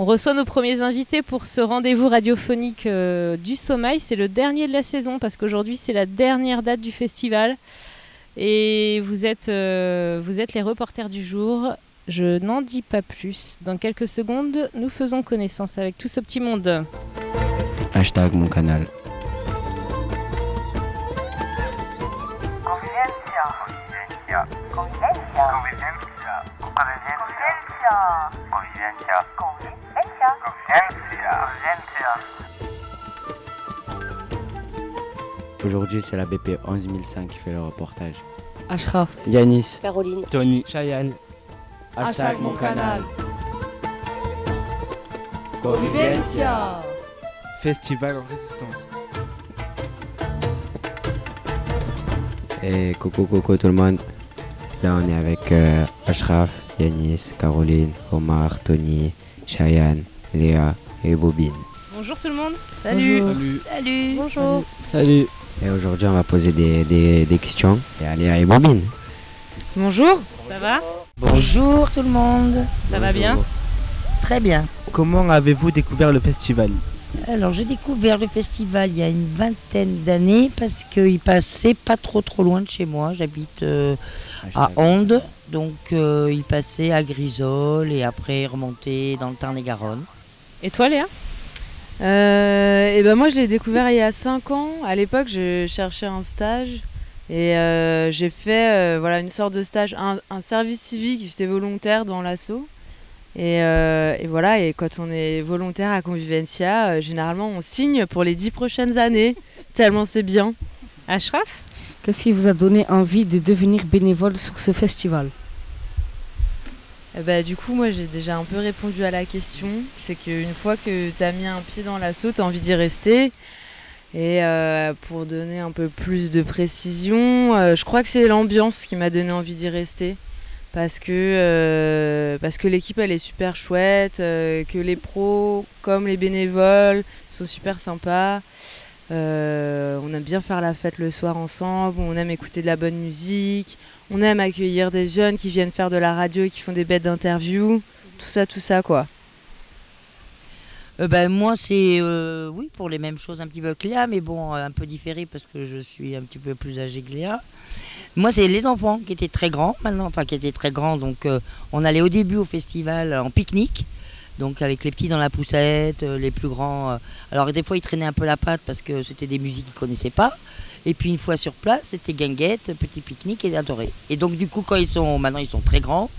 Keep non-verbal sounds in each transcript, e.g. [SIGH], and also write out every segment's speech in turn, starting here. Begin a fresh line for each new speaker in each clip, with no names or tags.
On reçoit nos premiers invités pour ce rendez-vous radiophonique euh, du sommeil. C'est le dernier de la saison parce qu'aujourd'hui c'est la dernière date du festival. Et vous êtes, euh, vous êtes les reporters du jour. Je n'en dis pas plus. Dans quelques secondes, nous faisons connaissance avec tout ce petit monde.
Hashtag mon canal.
Convivencia.
Aujourd'hui, c'est la BP 11005 qui fait le reportage.
Ashraf,
Yanis,
Caroline,
Tony, Cheyenne,
Hashtag mon canal.
Convivencia.
Festival en résistance.
Et coucou, coucou tout le monde. Là, on est avec euh, Ashraf, Yanis, Caroline, Omar, Tony, Cheyenne, Léa et Bobine.
Bonjour tout le monde. Salut.
Salut.
Salut. Bonjour.
Salut.
Et aujourd'hui, on va poser des, des, des questions à Léa et Bobine.
Bonjour. Ça va?
Bonjour tout le monde.
Ça va bien?
Très bien.
Comment avez-vous découvert le festival?
Alors j'ai découvert le festival il y a une vingtaine d'années parce qu'il passait pas trop trop loin de chez moi. J'habite euh, à. Onde, donc euh, il passait à Grisol et après remontait dans le Tarn-et-Garonne.
Et toi Léa?
Euh, et ben moi je l'ai découvert il y a 5 ans. À l'époque je cherchais un stage et euh, j'ai fait euh, voilà une sorte de stage, un, un service civique, j'étais volontaire dans l'assaut. Et, euh, et voilà, et quand on est volontaire à Convivencia, euh, généralement on signe pour les 10 prochaines années, [LAUGHS] tellement c'est bien.
Ashraf?
Qu'est-ce qui vous a donné envie de devenir bénévole sur ce festival?
Eh ben, du coup, moi j'ai déjà un peu répondu à la question. C'est qu'une fois que tu as mis un pied dans l'assaut, tu as envie d'y rester. Et euh, pour donner un peu plus de précision, euh, je crois que c'est l'ambiance qui m'a donné envie d'y rester. Parce que, euh, parce que l'équipe elle est super chouette, que les pros comme les bénévoles sont super sympas. On aime bien faire la fête le soir ensemble, on aime écouter de la bonne musique, on aime accueillir des jeunes qui viennent faire de la radio et qui font des bêtes d'interview. Tout ça, tout ça quoi.
Euh, ben, moi, c'est euh, oui pour les mêmes choses un petit peu que Léa, mais bon, euh, un peu différé parce que je suis un petit peu plus âgée que Léa. Moi, c'est les enfants qui étaient très grands maintenant, enfin qui étaient très grands. Donc, on allait au début au festival en pique-nique, donc avec les petits dans la poussette, les plus grands. alors, des fois, ils traînaient un peu la patte parce que c'était des musiques qu'ils connaissaient pas. Et puis, une fois sur place, c'était guinguette, petit pique-nique et adoré. Et donc, du coup, quand ils sont maintenant, ils sont très grands.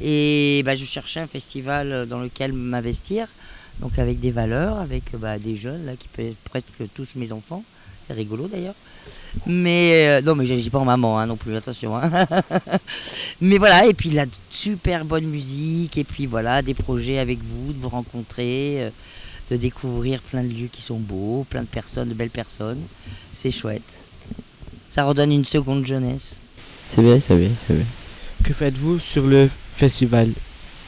Et bah, je cherchais un festival dans lequel m'investir. Donc avec des valeurs, avec bah, des jeunes là qui peuvent être presque tous mes enfants. C'est rigolo d'ailleurs. Mais euh, non, mais j'agis pas en maman hein, non plus, attention. hein. [LAUGHS] mais voilà, et puis la super bonne musique, et puis voilà, des projets avec vous, de vous rencontrer, euh, de découvrir plein de lieux qui sont beaux, plein de personnes, de belles personnes. C'est chouette. Ça redonne une seconde jeunesse.
C'est bien, c'est bien, c'est bien.
Que faites-vous sur le festival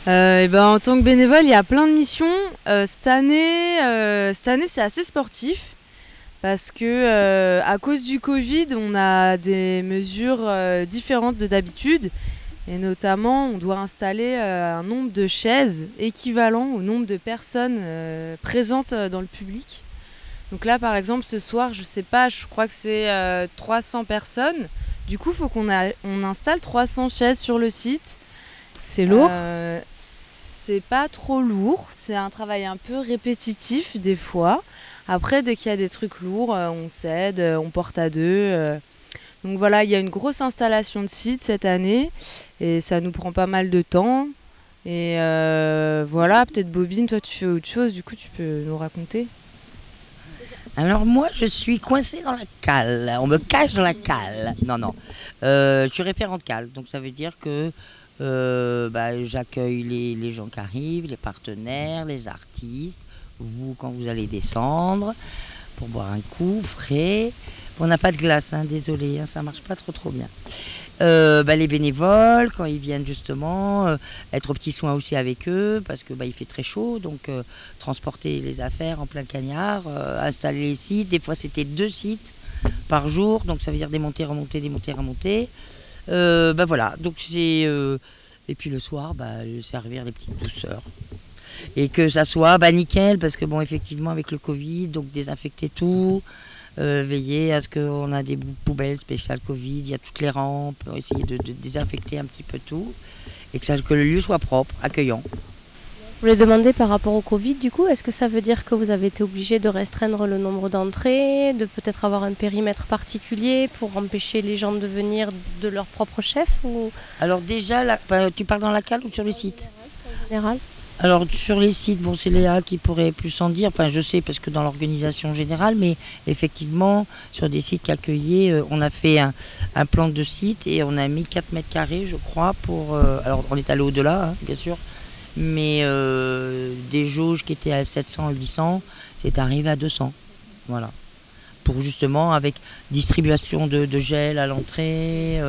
Euh, et ben, en tant que bénévole, il y a plein de missions. Euh, cette année, euh, cette année c'est assez sportif parce que euh, à cause du Covid, on a des mesures euh, différentes de d'habitude. Et notamment, on doit installer euh, un nombre de chaises équivalent au nombre de personnes euh, présentes euh, dans le public. Donc là, par exemple, ce soir, je sais pas, je crois que c'est euh, 300 personnes. Du coup, il faut qu'on on installe 300 chaises sur le site.
C'est lourd
Euh, c'est pas trop lourd, c'est un travail un peu répétitif des fois. Après, dès qu'il y a des trucs lourds, on s'aide, on porte à deux. Donc voilà, il y a une grosse installation de site cette année et ça nous prend pas mal de temps. Et euh, voilà, peut-être Bobine, toi tu fais autre chose, du coup tu peux nous raconter.
Alors moi, je suis coincée dans la cale. On me cache dans la cale. Non, non. Euh, je suis référente cale. Donc ça veut dire que euh, bah, j'accueille les gens qui arrivent, les partenaires, les artistes. Vous, quand vous allez descendre, pour boire un coup frais. On n'a pas de glace, hein, désolé, hein, ça marche pas trop trop bien. Euh, bah, les bénévoles, quand ils viennent justement, euh, être aux petits soins aussi avec eux, parce que bah, il fait très chaud, donc euh, transporter les affaires en plein cagnard, installer les sites. Des fois, c'était deux sites par jour, donc ça veut dire démonter, remonter, démonter, remonter. Bah voilà, donc c'est. et puis le soir, bah, servir les petites douceurs. Et que ça soit bah, nickel, parce que bon, effectivement, avec le Covid, donc désinfecter tout, euh, veiller à ce qu'on a des poubelles spéciales Covid, il y a toutes les rampes, essayer de, de désinfecter un petit peu tout, et que, ça, que le lieu soit propre, accueillant.
Je voulais demander par rapport au Covid, du coup, est-ce que ça veut dire que vous avez été obligé de restreindre le nombre d'entrées, de peut-être avoir un périmètre particulier pour empêcher les gens de venir de leur propre chef ou?
Alors déjà, la- tu parles dans la cale ou sur les sites
en général
Alors sur les sites, bon c'est Léa qui pourrait plus en dire, enfin je sais parce que dans l'organisation générale, mais effectivement sur des sites qui accueillaient, euh, on a fait un, plan de site et on a mis 4 mètres carrés je crois pour... euh, alors on est allé au-delà hein, bien sûr, mais euh, des jauges qui étaient à 700 et 800, c'est arrivé à 200. Voilà. Pour justement avec distribution de, de gel à l'entrée,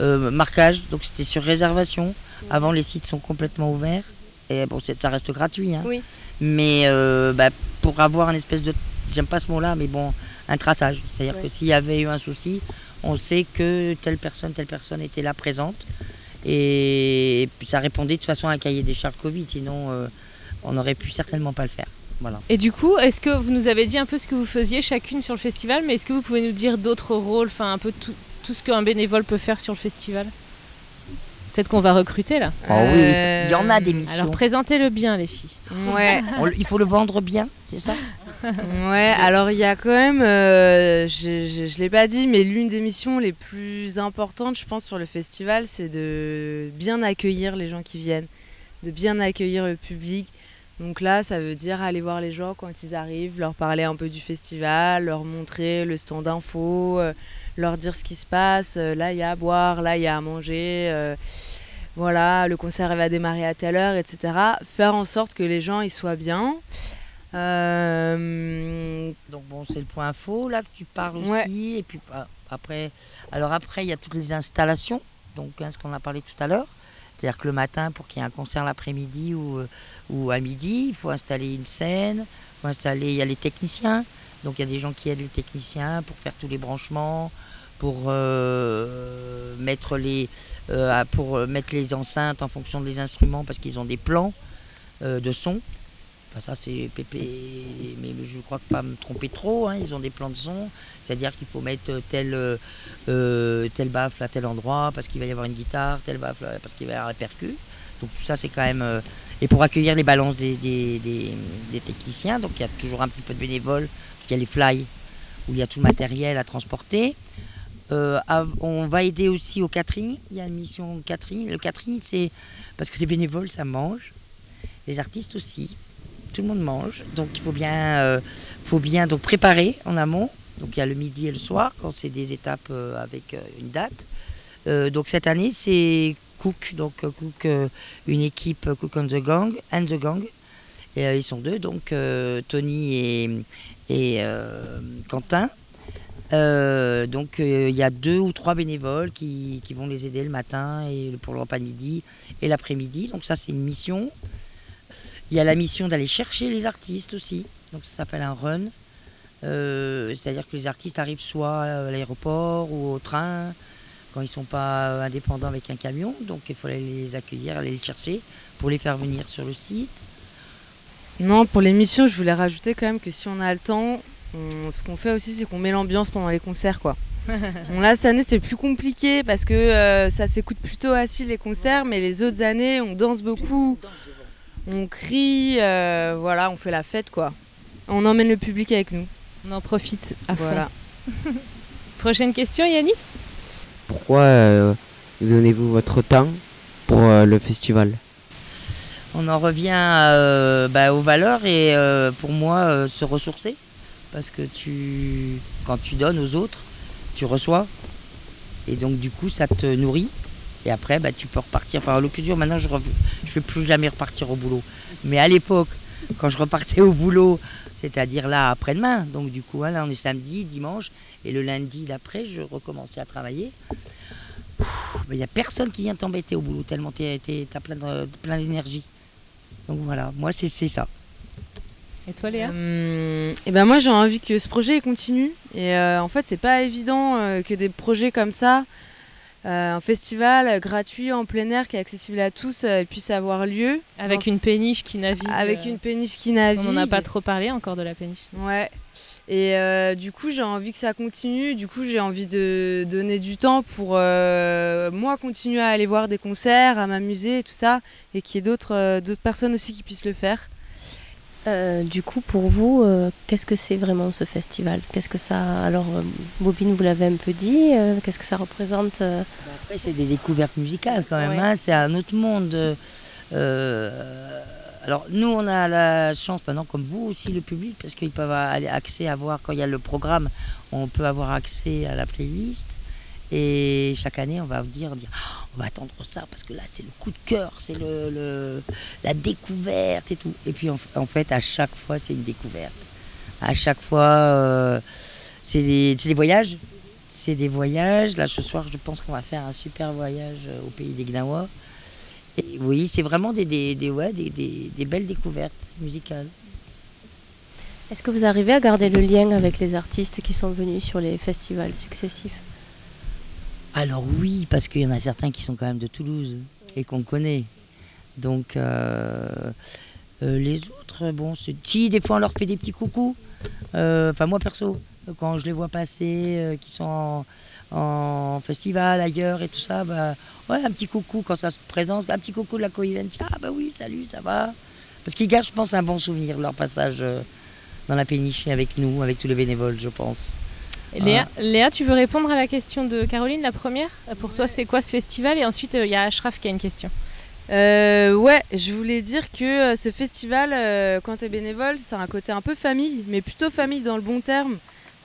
euh, marquage, donc c'était sur réservation. Avant les sites sont complètement ouverts. Et bon, ça reste gratuit. hein.
Oui.
Mais euh, bah, pour avoir un espèce de. J'aime pas ce mot-là, mais bon, un traçage. C'est-à-dire
Ouais.
que s'il y avait eu un souci, on sait que telle personne, telle personne était là présente. Et, puis ça répondait de toute façon à un cahier des charges Covid. Sinon, euh, on n'aurait pu certainement pas le faire. Voilà.
Et du coup, est-ce que vous nous avez dit un peu ce que vous faisiez chacune sur le festival, mais est-ce que vous pouvez nous dire d'autres rôles, enfin un peu tout, tout ce qu'un bénévole peut faire sur le festival? Peut-être qu'on va recruter là.
Ah oui,
Euh,
il y en a des missions.
Alors présentez-le bien les filles.
Ouais, [LAUGHS]
On il faut le vendre bien, c'est ça?
Ouais. Alors il y a quand même, euh, je, je l'ai pas dit, mais l'une des missions les plus importantes, je pense, sur le festival, c'est de bien accueillir les gens qui viennent, de bien accueillir le public. Donc là, ça veut dire aller voir les gens quand ils arrivent, leur parler un peu du festival, leur montrer le stand info, euh, leur dire ce qui se passe. Euh, là, il y a à boire, là, il y a à manger. euh, voilà, le concert va démarrer à telle heure, etc. Faire en sorte que les gens ils soient bien. Euh,
Donc bon, c'est le point info là que tu parles
Ouais.
aussi. Et puis ah, après, alors après, il y a toutes les installations. Donc hein, ce qu'on a parlé tout à l'heure. C'est-à-dire que le matin, pour qu'il y ait un concert l'après-midi ou, ou à midi, il faut installer une scène. Il faut installer, il y a les techniciens. Donc il y a des gens qui aident les techniciens pour faire tous les branchements, pour euh, mettre les, euh, pour euh, mettre les enceintes en fonction des instruments parce qu'ils ont des plans de son. Enfin, ça, c'est Pépé, mais je crois que pas me tromper trop. hein, ils ont des plans de son, c'est-à-dire qu'il faut mettre tel, tel baffle à tel endroit parce qu'il va y avoir une guitare, tel baffle parce qu'il va y avoir un percu. Donc tout ça, c'est quand même. et pour accueillir les balances des, des, des- techniciens, donc il y a toujours un petit peu de bénévoles, qu'il y a les fly où il y a tout matériel à transporter. Euh, on va aider aussi au catering. Il y a une mission catering. Le catering, c'est parce que les bénévoles, ça mange. Les artistes aussi tout le monde mange, donc il faut bien, euh, faut bien donc préparer en amont. Donc il y a le midi et le soir quand c'est des étapes euh, avec une date. Donc cette année c'est Cook, donc Cook, une équipe Cook and the Gang, and the Gang. Et ils sont deux, donc Tony et, et euh, Quentin. Euh, donc euh, il y a deux ou trois bénévoles qui, vont les aider le matin et pour le repas de midi et l'après-midi. Donc ça c'est une mission. Il y a la mission d'aller chercher les artistes aussi. Donc ça s'appelle un run. C'est-à-dire que les artistes arrivent soit à l'aéroport ou au train quand ils ne sont pas indépendants avec un camion. Donc il faut aller les accueillir, aller les chercher pour les faire venir sur le site.
Non, pour l'émission, je voulais rajouter quand même que si on a le temps, on- ce qu'on fait aussi, c'est qu'on met l'ambiance pendant les concerts, quoi. [LAUGHS] bon, là, cette année, c'est plus compliqué parce que euh, ça s'écoute plutôt assis les concerts, mais les autres années, on danse beaucoup, on crie, euh, voilà, on fait la fête, quoi. On emmène le public avec nous.
On en profite à fond.
Voilà. [LAUGHS]
Prochaine question, Yanis?
Pourquoi euh, donnez-vous votre temps pour euh, le festival?
On en revient euh, bah, aux valeurs et euh, pour moi euh, se ressourcer parce que quand tu donnes aux autres, tu reçois et donc du coup ça te nourrit et après bah, tu peux repartir. Enfin, en l'occurrence maintenant je ne vais plus jamais repartir au boulot. Mais à l'époque quand je repartais au boulot, c'est-à-dire là après-demain, donc du coup hein, là on est samedi, dimanche et le lundi d'après je recommençais à travailler. Il n'y a personne qui vient t'embêter au boulot tellement tu as plein d'énergie. Donc voilà, moi c'est ça.
Et toi, Léa?
Hum, et ben moi j'ai envie que ce projet continue et euh, en fait c'est pas évident euh, que des projets comme ça euh, un festival gratuit en plein air qui est accessible à tous euh, puisse avoir lieu.
Avec une péniche qui navigue.
Avec
euh,
une péniche qui
On
navigue.
n'en a pas trop parlé encore de la péniche.
Ouais. Et euh, du coup, j'ai envie que ça continue. Du coup, j'ai envie de donner du temps pour euh, moi continuer à aller voir des concerts, à m'amuser et tout ça, et qu'il y ait d'autres euh, personnes aussi qui puissent le faire.
Euh, du coup, pour vous, euh, qu'est-ce que c'est vraiment ce festival? Qu'est-ce que ça. Alors, euh, Bobine, vous l'avez un peu dit. euh, qu'est-ce que ça représente euh?
Après, c'est des découvertes musicales quand même.
Ouais.
hein, c'est un autre monde. euh, alors, nous, on a la chance maintenant, comme vous aussi, le public, parce qu'ils peuvent aller accès à voir quand il y a le programme, on peut avoir accès à la playlist. Et chaque année, on va dire, dire Ah, on va attendre ça parce que là, c'est le coup de cœur, c'est le, la découverte et tout. Et puis, en, fait, à chaque fois, c'est une découverte. À chaque fois, euh, c'est des, des voyages. C'est des voyages. Là, ce soir, je pense qu'on va faire un super voyage euh, au pays des Gnawa. Et oui, c'est vraiment des, des, des, ouais, des, belles découvertes musicales.
Est-ce que vous arrivez à garder le lien avec les artistes qui sont venus sur les festivals successifs?
Alors oui, parce qu'il y en a certains qui sont quand même de Toulouse et qu'on connaît. Donc euh, euh, les autres, bon, si des fois on leur fait des petits coucous. Euh, Enfin moi perso, quand je les vois passer, qui sont en, en festival ailleurs et tout ça, bah ouais un petit coucou quand ça se présente, un petit coucou de la Coïventia, ah bah oui salut ça va. Parce qu'ils gardent je pense un bon souvenir de leur passage euh, dans la péniche avec nous, avec tous les bénévoles je pense.
Léa, Léa, tu veux répondre à la question de Caroline, la première? Pour toi, c'est quoi ce festival? Et ensuite, euh, il y a Ashraf qui a une question.
Euh, ouais, je voulais dire que euh, ce festival, euh, quand t'es bénévole, c'est un côté un peu famille, mais plutôt famille dans le bon terme.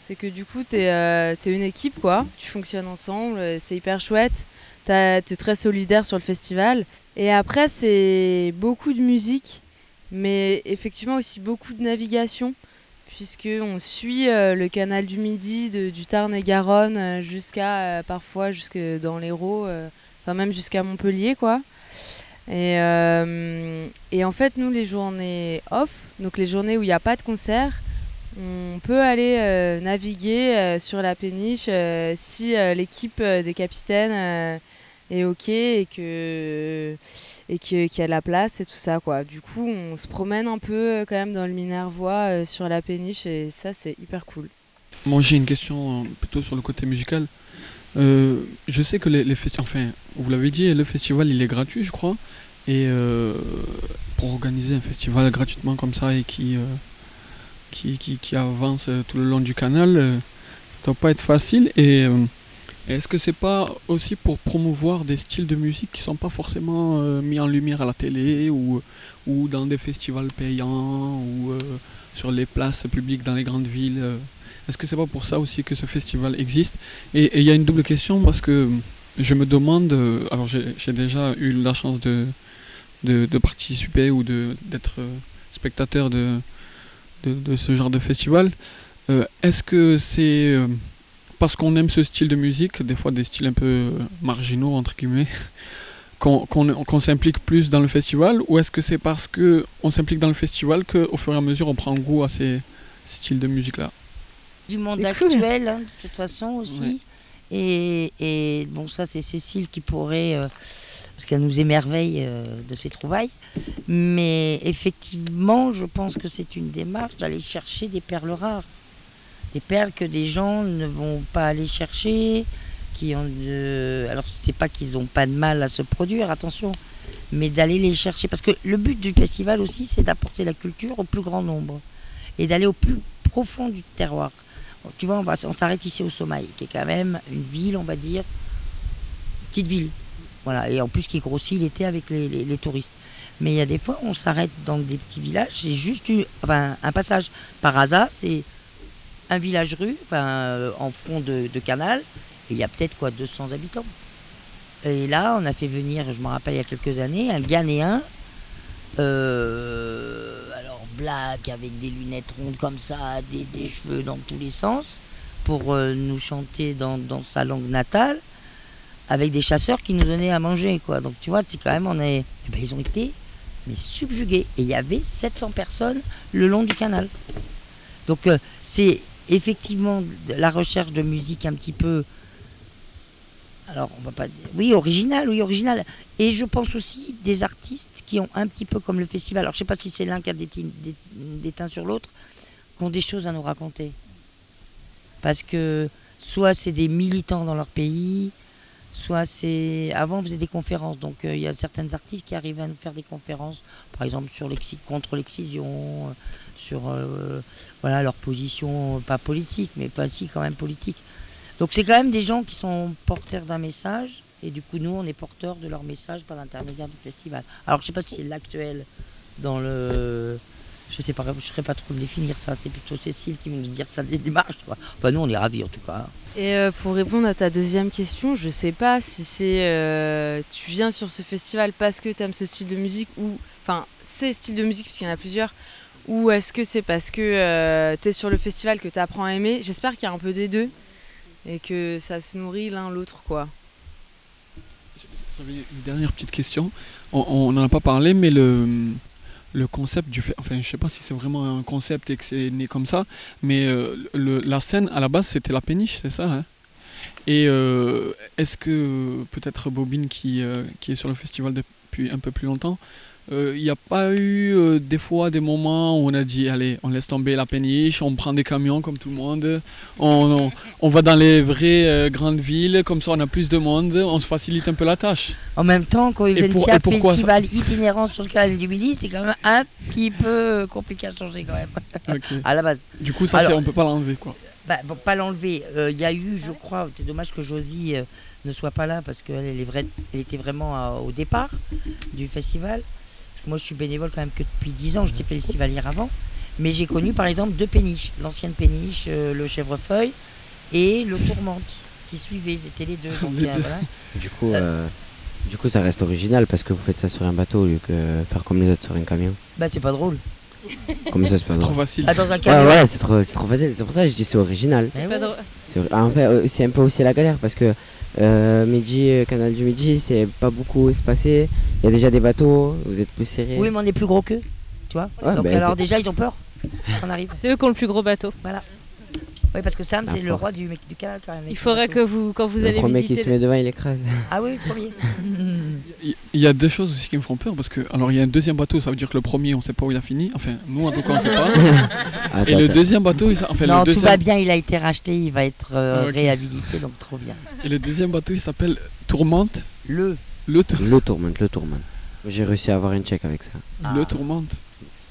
C'est que du coup, t'es euh, t'es une équipe, quoi. Tu fonctionnes ensemble, euh, c'est hyper chouette. T'as- T'es très solidaire sur le festival. Et après, c'est beaucoup de musique, mais effectivement aussi beaucoup de navigation, puisque on suit euh, le canal du Midi, de- du Tarn et Garonne, euh, jusqu'à euh, parfois jusque dans l'Hérault, euh, enfin même jusqu'à Montpellier, quoi. Et, euh, et en fait, nous, les journées off, donc les journées où il n'y a pas de concert, on peut aller euh, naviguer euh, sur la péniche euh, si l'équipe des capitaines est OK et que et qu'il y a de la place et tout ça quoi. Du coup, on se promène un peu quand même dans le Minervois sur la péniche et ça c'est hyper cool.
Moi, j'ai une question plutôt sur le côté musical. Je sais que les, enfin, vous l'avez dit, le festival il est gratuit, je crois. Et pour organiser un festival gratuitement comme ça et qui, qui, qui, avance euh, tout le long du canal, euh, ça doit pas être facile. Et euh, est-ce que c'est pas aussi pour promouvoir des styles de musique qui sont pas forcément mis en lumière à la télé ou, ou dans des festivals payants ou sur les places publiques dans les grandes villes est-ce que c'est pas pour ça aussi que ce festival existe? Et il y a une double question parce que je me demande, alors j'ai déjà eu la chance de, de, participer ou d'être spectateur de, de, de ce genre de festival. Euh, Est-ce que c'est euh, parce qu'on aime ce style de musique, des fois des styles un peu euh, marginaux entre guillemets, [LAUGHS] qu'on qu'on- qu'on s'implique plus dans le festival ou est-ce que c'est parce que on s'implique dans le festival qu'au fur et à mesure on prend goût à ces styles de musique-là?
Du monde
cool.
actuel, hein, de toute façon aussi.
Ouais.
Et, et bon, ça, c'est Cécile qui pourrait, euh, parce qu'elle nous émerveille euh, de ses trouvailles. Mais effectivement, je pense que c'est une démarche d'aller chercher des perles rares. Des perles que des gens ne vont pas aller chercher, qui ont de... Alors, c'est pas qu'ils n'ont pas de mal à se produire, attention, mais d'aller les chercher. Parce que le but du festival aussi, c'est d'apporter la culture au plus grand nombre et d'aller au plus profond du terroir. Tu vois, on, va- on s'arrête ici au Somaï, qui est quand même une ville, on va dire, petite ville. Et en plus qui grossit l'été avec les, touristes. Mais il y a des fois, on s'arrête dans des petits villages, c'est juste une- enfin, un passage. Par hasard, c'est un village-rue, enfin, euh, en front de, canal, et il y a peut-être quoi, 200 habitants. Et là, on a fait venir, je me rappelle il y a quelques années, un Ghanéen, euh, alors black, avec des lunettes rondes comme ça, des, cheveux dans tous les sens, pour euh, nous chanter dans sa langue natale, avec des chasseurs qui nous donnaient à manger, quoi. Donc tu vois, c'est quand même, on est, eh ben, ils ont été mais subjugués. Et il y avait 700 personnes le long du canal. Donc euh, c'est effectivement la recherche de musique un petit peu alors on va pas dire. Oui, original, oui, original. Et je pense aussi des artistes qui ont un petit peu comme le festival. Alors je sais pas si c'est l'un qui a déteint, dé- déteint sur l'autre, qui ont des choses à nous raconter. Parce que soit c'est des militants dans leur pays, soit c'est. Avant on faisait des conférences, donc euh, il y a certains artistes qui arrivent à nous faire des conférences, par exemple sur contre l'excision, euh, sur euh, voilà leur position, pas politique, mais pas si quand même politique. Donc c'est quand même des gens qui sont porteurs d'un message, et du coup nous on est porteurs de leur message par l'intermédiaire du festival. Alors je sais pas si c'est l'actuel dans le. Je sais pas, je ne saurais pas trop le définir ça, c'est plutôt Cécile qui va nous dire ça des démarches. quoi. Enfin nous on est ravis en tout cas.
Et euh, pour répondre à ta deuxième question, je sais pas si c'est euh, tu viens sur ce festival parce que tu aimes ce style de musique ou enfin ces styles de musique puisqu'il y en a plusieurs ou est-ce que c'est parce que tu es sur le festival que tu apprends à aimer? J'espère qu'il y a un peu des deux et que ça se nourrit l'un l'autre quoi.
J'avais une dernière petite question. On n'en a pas parlé, mais le, le concept du fait. Enfin, je sais pas si c'est vraiment un concept et que c'est né comme ça, mais euh, le- la scène à la base c'était la péniche, c'est ça hein? Et euh, est-ce que peut-être Bobine qui, euh, qui est sur le festival depuis un peu plus longtemps, il n'y a pas eu euh, des fois des moments où on a dit allez, on laisse tomber la péniche, on prend des camions comme tout le monde, on, on- on va dans les vraies euh, grandes villes, comme ça on a plus de monde, on se facilite un peu la tâche.
En même temps, quand Eventia
et pourquoi ça
Festival itinérant sur le canal du Midi, c'est quand même un petit peu compliqué à changer quand même. [LAUGHS] À la base.
Du coup, ça, c'est-
Alors-
on peut pas l'enlever quoi.
Bah, bon, pas l'enlever. Euh, Il y a eu, je crois, c'est dommage que Josie euh, ne soit pas là parce qu'elle elle est vraie- elle était vraiment euh, au départ du festival. Moi, je suis bénévole quand même que depuis 10 ans. J'étais festivalière avant. Mais j'ai connu par exemple deux péniches. L'ancienne péniche, euh, le chèvrefeuille et le tourmente qui suivaient. C'était les deux. [LAUGHS] Donc,
Les
euh,
deux.
voilà.
Du coup, euh, du coup, ça reste original parce que vous faites ça sur un bateau au lieu que faire comme les autres sur un camion.
Bah, c'est pas drôle.
Comme ça, c'est pas
C'est trop facile.
Ah, dans un
Ouais,
camion.
voilà, c'est trop, c'est trop facile. C'est pour ça que je dis c'est original.
C'est pas drôle.
Euh, c'est un peu aussi la galère parce que euh, Midi, euh, canal du Midi, c'est pas beaucoup espacé. Il y a déjà des bateaux, vous êtes plus serrés.
Oui, mais on est plus gros qu'eux. Tu vois
Ouais,
Donc,
bah,
alors, déjà, ils ont peur. On arrive.
C'est eux qui ont le plus gros bateau.
Oui, parce que Sam, c'est le roi du, du canal quand même.
Il faudrait que vous, quand vous
le
allez
premier qui
visiter
se met devant, il écrase. [LAUGHS]
Ah oui, le premier.
Il il y a deux choses aussi qui me font peur parce que alors il y a un deuxième bateau, ça veut dire que le premier on sait pas où il a fini. Enfin nous en tout cas on sait pas. [LAUGHS]
Attends,
Et le deuxième bateau, il, enfin,
non,
le
tout
deuxième,
va bien, il a été racheté, il va être euh,
Ah,
réhabilité, donc trop bien.
et le deuxième bateau il s'appelle Tourmente.
Le.
Le, tour-
Le tourmente, le tourmente. J'ai réussi à avoir une check avec ça.
Ah.
le Tourmente.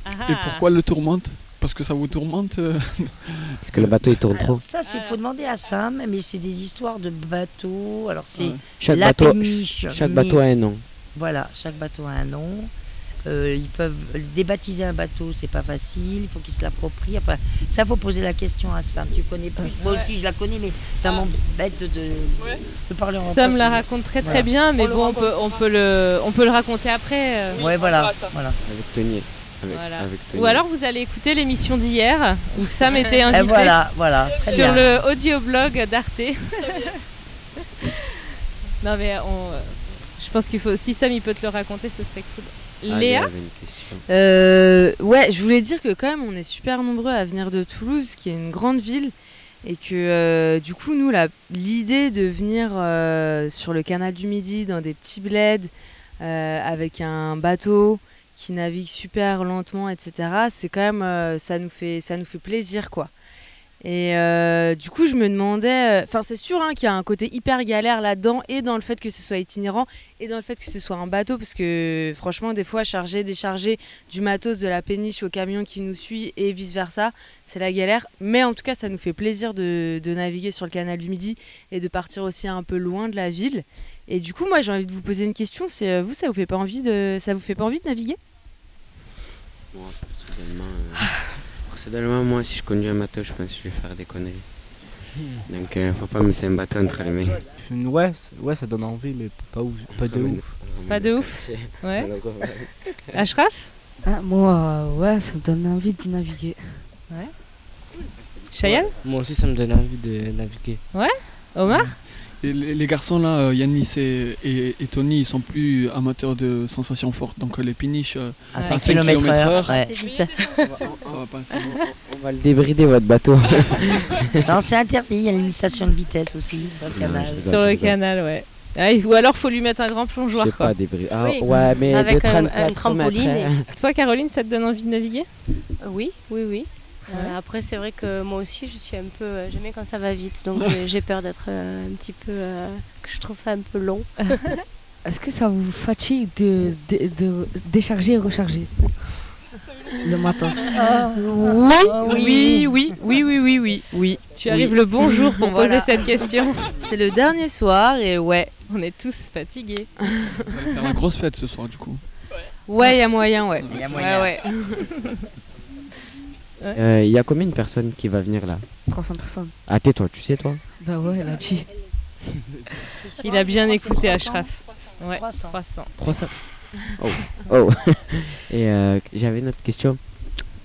Ah
Et pourquoi le Tourmente? Parce que ça vous tourmente euh, [LAUGHS]
Parce que le bateau il tourne trop.
Ça, c'est faut demander à Sam, mais c'est des histoires de bateaux. Alors, c'est
Ouais.
Chaque
la
bateau,
péniche.
chaque
mais-
bateau a un nom.
Voilà, chaque bateau a un nom. Euh, ils peuvent débaptiser un bateau, c'est pas facile, il faut qu'ils se l'approprient. Enfin, ça faut poser la question à Sam. Tu connais plus. Moi aussi, je la connais, mais ça m'embête de, de parler en
Sam la raconte très très
Voilà.
bien, mais
On
bon, on peut, on peut le, on peut le raconter après. euh.
Ouais, voilà, voilà.
Avec Tony. Avec,
Voilà.
avec Tony.
Ou alors vous allez écouter l'émission d'hier où Sam était invité
Et voilà, voilà. très
sur le audioblog d'Arte. non mais on, je pense qu'il faut, si Sam il peut te le raconter, ce serait cool.
Ah,
Léa.
Euh, ouais, je voulais dire que quand même on est super nombreux à venir de Toulouse, qui est une grande ville, et que euh, du coup nous la- l'idée de venir euh, sur le canal du Midi dans des petits bleds euh, avec un bateau qui navigue super lentement, etc. C'est quand même euh, ça nous fait ça nous fait plaisir quoi. Et euh, du coup, je me demandais. Enfin, c'est sûr hein, qu'il y a un côté hyper galère là-dedans, et dans le fait que ce soit itinérant, et dans le fait que ce soit un bateau, parce que franchement, des fois, charger, décharger du matos de la péniche au camion qui nous suit, et vice-versa, c'est la galère. Mais en tout cas, ça nous fait plaisir de, de naviguer sur le canal du Midi et de partir aussi un peu loin de la ville. Et du coup, moi, j'ai envie de vous poser une question. C'est euh, vous, ça vous fait pas envie de, ça vous fait pas envie de naviguer?
Personnellement, euh, [SIGHS] personnellement, moi, si je conduis un bateau, je pense que je vais faire des conneries. Donc, euh, faut pas me laisser un bateau entre les mains.
Ouais, ouais, ça donne envie, mais pas, ouf, pas de ouf.
Pas de ouf. Ouais. [LAUGHS] [LAUGHS] Ashraf,
Ah, moi, euh, ouais, ça me donne envie de naviguer.
Cheyenne,
Moi aussi, ça me donne envie de naviguer.
Omar.
Et les, garçons là, euh, Yannis et, et, et Tony, ils sont plus amateurs de sensations fortes. Donc les péniches euh,
À
à
5
5
km heure. ouais.
Ça, ça va pas. ça va.
On va le débrider votre bateau. [LAUGHS]
Non, c'est interdit, il y a une limitation de vitesse aussi sur le canal.
Sur le canal, ouais. Ah, ou alors faut lui mettre un grand
Je
plongeoir
sais
quoi.
pas débris. Ah,
Oui,
ouais, mais
avec
de
un- un
34
trampoline.
Toi Caroline, ça te donne envie de naviguer?
Oui, oui, oui. Euh,
Ouais.
après, c'est vrai que moi aussi, je suis un peu. euh, J'aime bien quand ça va vite, donc [LAUGHS] j'ai- peur d'être euh, un petit peu. euh, que je trouve ça un peu long. [LAUGHS]
Est-ce que ça vous fatigue de, de, de décharger et recharger le matos
oui, oui, oui, oui, oui, oui, oui, oui. Tu arrives
Oui.
le bon jour pour
Voilà.
poser cette question. [LAUGHS]
C'est le dernier soir et ouais.
On est tous fatigués.
On va faire la grosse fête ce soir du coup.
Ouais, il y a moyen, ouais.
Il y a moyen.
Ouais, ouais.
Euh, Il y a combien de personnes qui va venir là
300 personnes.
Ah, tais-toi, tu sais toi
Bah ouais, elle a dit. [LAUGHS]
Il a bien écouté
c'est 300.
Ashraf. Ouais,
300.
300.
300 Oh, oh. [LAUGHS] Et euh, j'avais une autre question.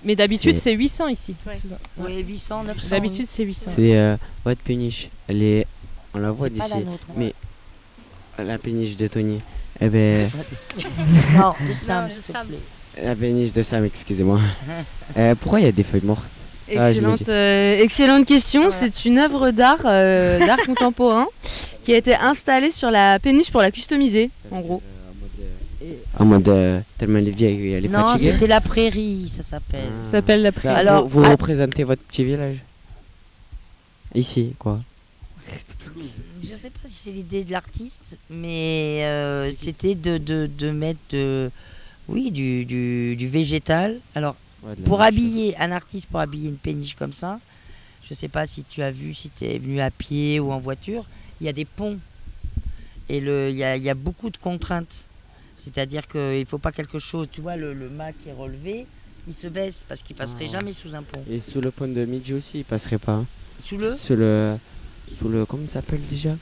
Mais d'habitude
C'est-
c'est 800 ici.
Ouais.
Oui, 800, 900.
D'habitude c'est 800.
C'est euh, votre péniche. Elle est. On la voit
c'est pas
d'ici.
hein.
Mais la péniche de Tony. Eh ben, [LAUGHS]
Non, de Sam,
de
s'il te
Sam.
plaît.
La péniche de Sam, excusez-moi. Euh, pourquoi il y a des feuilles mortes Ah,
Excellente, euh, excellente question.
Voilà.
C'est une œuvre d'art, euh, [LAUGHS] d'art contemporain, qui a été installée sur la péniche pour la customiser, en gros.
En mode euh, tellement elle est vieille, elle est
Non,
fatiguée.
c'était la prairie, ça s'appelle.
Ah.
Ça s'appelle la prairie.
Alors,
vous, vous représentez votre petit village Ici, quoi.
Je sais pas si c'est l'idée de l'artiste, mais euh, c'était de, de, de mettre de, oui, du, du, du végétal. Alors,
Ouais,
pour habiller un artiste, pour habiller une péniche comme ça, je sais pas si tu as vu, si tu es venu à pied ou en voiture, il y a des ponts. Et le- il y a, il y a beaucoup de contraintes. C'est-à-dire qu'il ne faut pas quelque chose, tu vois, le, le mât qui est relevé, il se baisse parce qu'il passerait
Ah.
jamais sous un pont.
Et sous le pont de Midji aussi, il passerait pas. hein.
Sous le
Sous le. Sous le. Comment ça s'appelle déjà?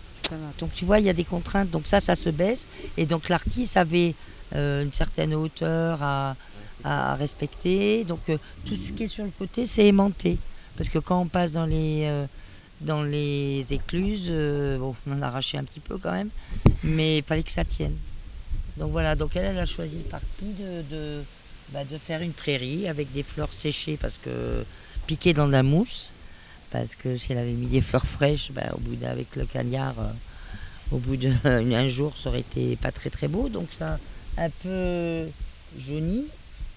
Donc tu vois, il y a des contraintes. Donc ça, ça se baisse. Et donc l'artiste avait euh, une certaine hauteur à, respecter. Donc euh, tout ce qui est sur le côté, c'est aimanté. Parce que quand on passe dans les, euh, écluses, on en arraché un petit peu quand même, mais il fallait que ça tienne. Donc voilà, donc elle, a choisi le parti de, de, bah, de faire une prairie avec des fleurs séchées parce que piquées dans de la mousse. Parce que si elle avait mis des fleurs fraîches, bah, au bout d'avec le cagnard, euh, au bout d'un [LAUGHS] jour, ça aurait été pas très très beau. Donc ça a un peu jauni,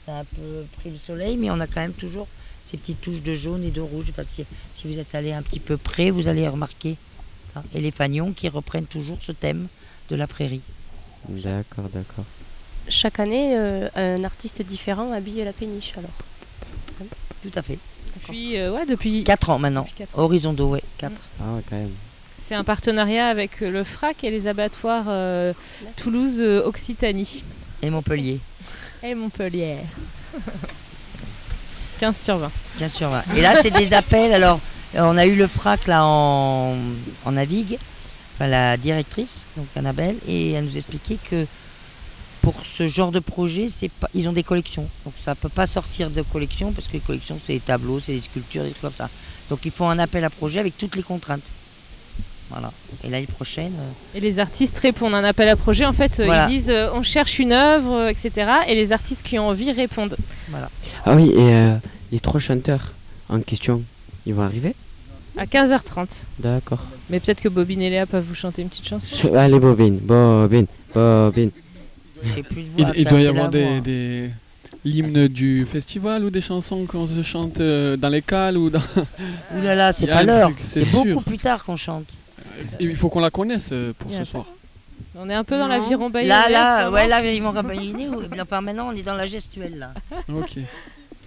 ça a un peu pris le soleil, mais on a quand même toujours ces petites touches de jaune et de rouge. Enfin, si, si vous êtes allé un petit peu près, vous allez remarquer ça. Et les fanions qui reprennent toujours ce thème de la prairie.
D'accord, d'accord.
Chaque année, euh, un artiste différent habille la péniche alors.
Tout à fait.
Depuis, euh, ouais, depuis.
4 ans maintenant.
Quatre ans.
Horizon d'eau, ouais, 4.
Ah ouais, quand même.
C'est un partenariat avec euh, le FRAC et les abattoirs euh, Toulouse euh, Occitanie
Et Montpellier,
et Montpellier. [LAUGHS] 15 sur 20.
bien sûr. ouais. Et là, c'est des appels. Alors, euh, on a eu le frac là en, en navigue, enfin, la directrice, donc Annabelle, et elle nous expliquait que pour ce genre de projet, c'est pas, ils ont des collections. Donc ça peut pas sortir de collection parce que les collections, c'est des tableaux, c'est des sculptures, des trucs comme ça. Donc ils font un appel à projet avec toutes les contraintes. Voilà. Et l'année prochaine, euh,
Et les artistes répondent à un appel à projet. En fait, euh,
Voilà.
ils disent euh, on cherche une œuvre, etc. Et les artistes qui ont envie répondent.
Ah oui, et euh, les trois chanteurs en question, ils vont arriver?
À 15h30.
D'accord.
Mais peut-être que Bobine et Léa peuvent vous chanter une petite chanson.
Ch- Allez, Bobine, Bobine, Bobine.
J'ai plus de voix.
Il, il doit y avoir
là,
des, des- l'hymne du festival ou des chansons qu'on se chante euh, dans les cales ou dans...
Ouh là là, c'est pas l'heure.
c'est
beaucoup plus tard qu'on chante.
Il faut qu'on la connaisse euh, pour ce soir.
On est un peu dans
Non.
Là,
en ce
là,
moment.
ouais, là, ils m'ont ramené. Enfin, maintenant, on est dans la gestuelle, là.
Ok.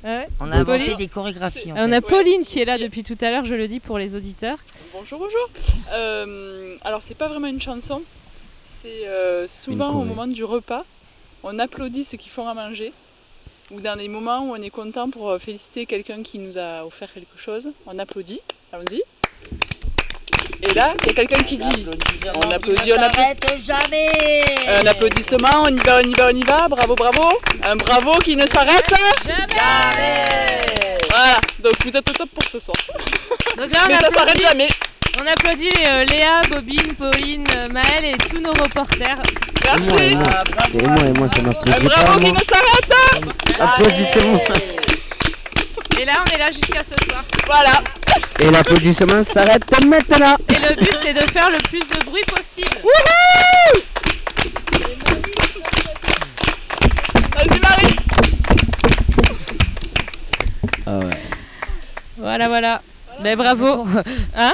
Ouais.
On a
Pauline.
inventé des chorégraphies, en
On
fait.
a Pauline qui est là depuis tout à l'heure, je le dis pour les auditeurs.
Bonjour, bonjour. Euh, alors, c'est pas vraiment une chanson. C'est euh, souvent au moment du repas, on applaudit ceux qui font à manger. Ou dans des moments où on est content pour euh, féliciter quelqu'un qui nous a offert quelque chose, on applaudit. Allons-y. Et là, il y a quelqu'un qui dit On applaudit, on applaudit.
n'arrête jamais
Un applaudissement, on y va, on y va, on y va, bravo, bravo. Un bravo qui ne s'arrête
Jamais
Voilà, donc vous êtes au top pour ce soir.
Donc là, on
Mais ça
applaudit.
s'arrête jamais.
On applaudit euh, Léa, Bobine, Pauline, euh, Maëlle et tous nos reporters.
Et moi, et moi, et moi, et moi, ça m'applaudit pas,
Bravo qui
moi.
ne s'arrête
Applaudissez-moi.
Et là, on est là jusqu'à ce soir.
Voilà.
Et l'applaudissement s'arrête maintenant.
Et le but, c'est de faire le plus de bruit possible.
Vas-y Marie
Ah ouais.
Voilà, voilà. Ben bravo. Hein?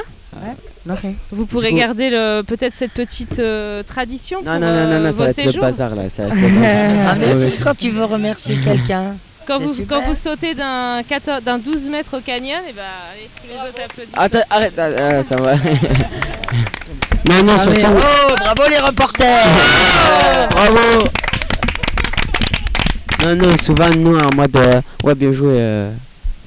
[LAUGHS] Vous pourrez
coup-
garder le- peut-être cette petite euh, tradition
Non,
pour
non, non, non,
euh,
non, ça
vos
va être le
séjours.
bazar là. Ça va être [LAUGHS] le bazar.
Ah, mais quand tu veux remercier [LAUGHS] quelqu'un.
Quand vous, quand vous sautez d'un 14 d'un 12 mètres au canyon, et ben allez, tous les autres applaudissent.
Attends, arrête, ah, ça va. non, non,
Ah,
surtout.
Oh, bravo les reporters
Bravo Non, non, souvent, nous, en mode. euh, ouais, bien joué. euh,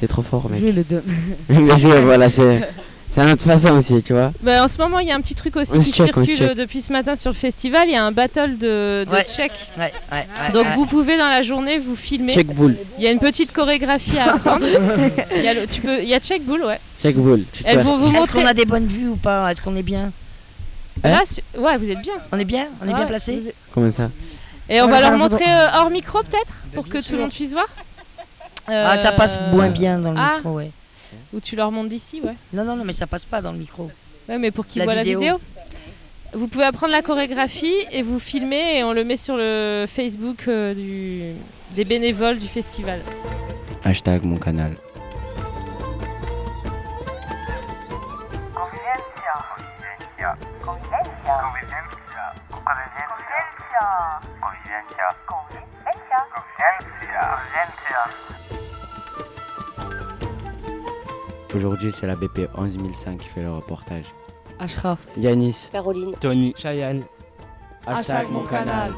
c'est trop fort, mec.
Jouer le deux.
bien joué, voilà, c'est. C'est une autre façon aussi, tu vois.
Ben, en ce moment, il y a un petit truc aussi
On
qui
check,
circule depuis ce matin sur le festival. Il y a un battle de, de
Ouais.
check.
Ouais, ouais, ouais,
Donc
ouais.
vous pouvez dans la journée vous filmer.
Check bull.
Il y a une petite chorégraphie à apprendre. [LAUGHS] il y a le- tu peux, il y a check bull, ouais.
Check bull.
Est-ce
montrer.
qu'on a des bonnes vues ou pas? Est-ce qu'on est bien?
Là, su- ouais, vous êtes bien.
On est bien? On est bien placé?
êtes-
Comment ça?
Et on
Ouais,
va leur montrer euh, hors micro peut-être pour que tout le monde puisse voir.
Ah, ça passe
Euh,
moins bien dans le
ah.
micro, ouais.
Ou tu leur montres d'ici, ouais.
Non, non, non, mais ça passe pas dans le micro.
Ouais, mais pour qu'ils
La
voient
vidéo.
la vidéo. Vous pouvez apprendre la chorégraphie et vous filmer et on le met sur le Facebook euh, du... des bénévoles du festival.
Hashtag mon canal.
Convivencia.
Aujourd'hui, c'est la BP 11005 qui fait le reportage.
Ashraf.
Yanis.
Caroline.
Tony. Cheyenne.
Hashtag mon canal.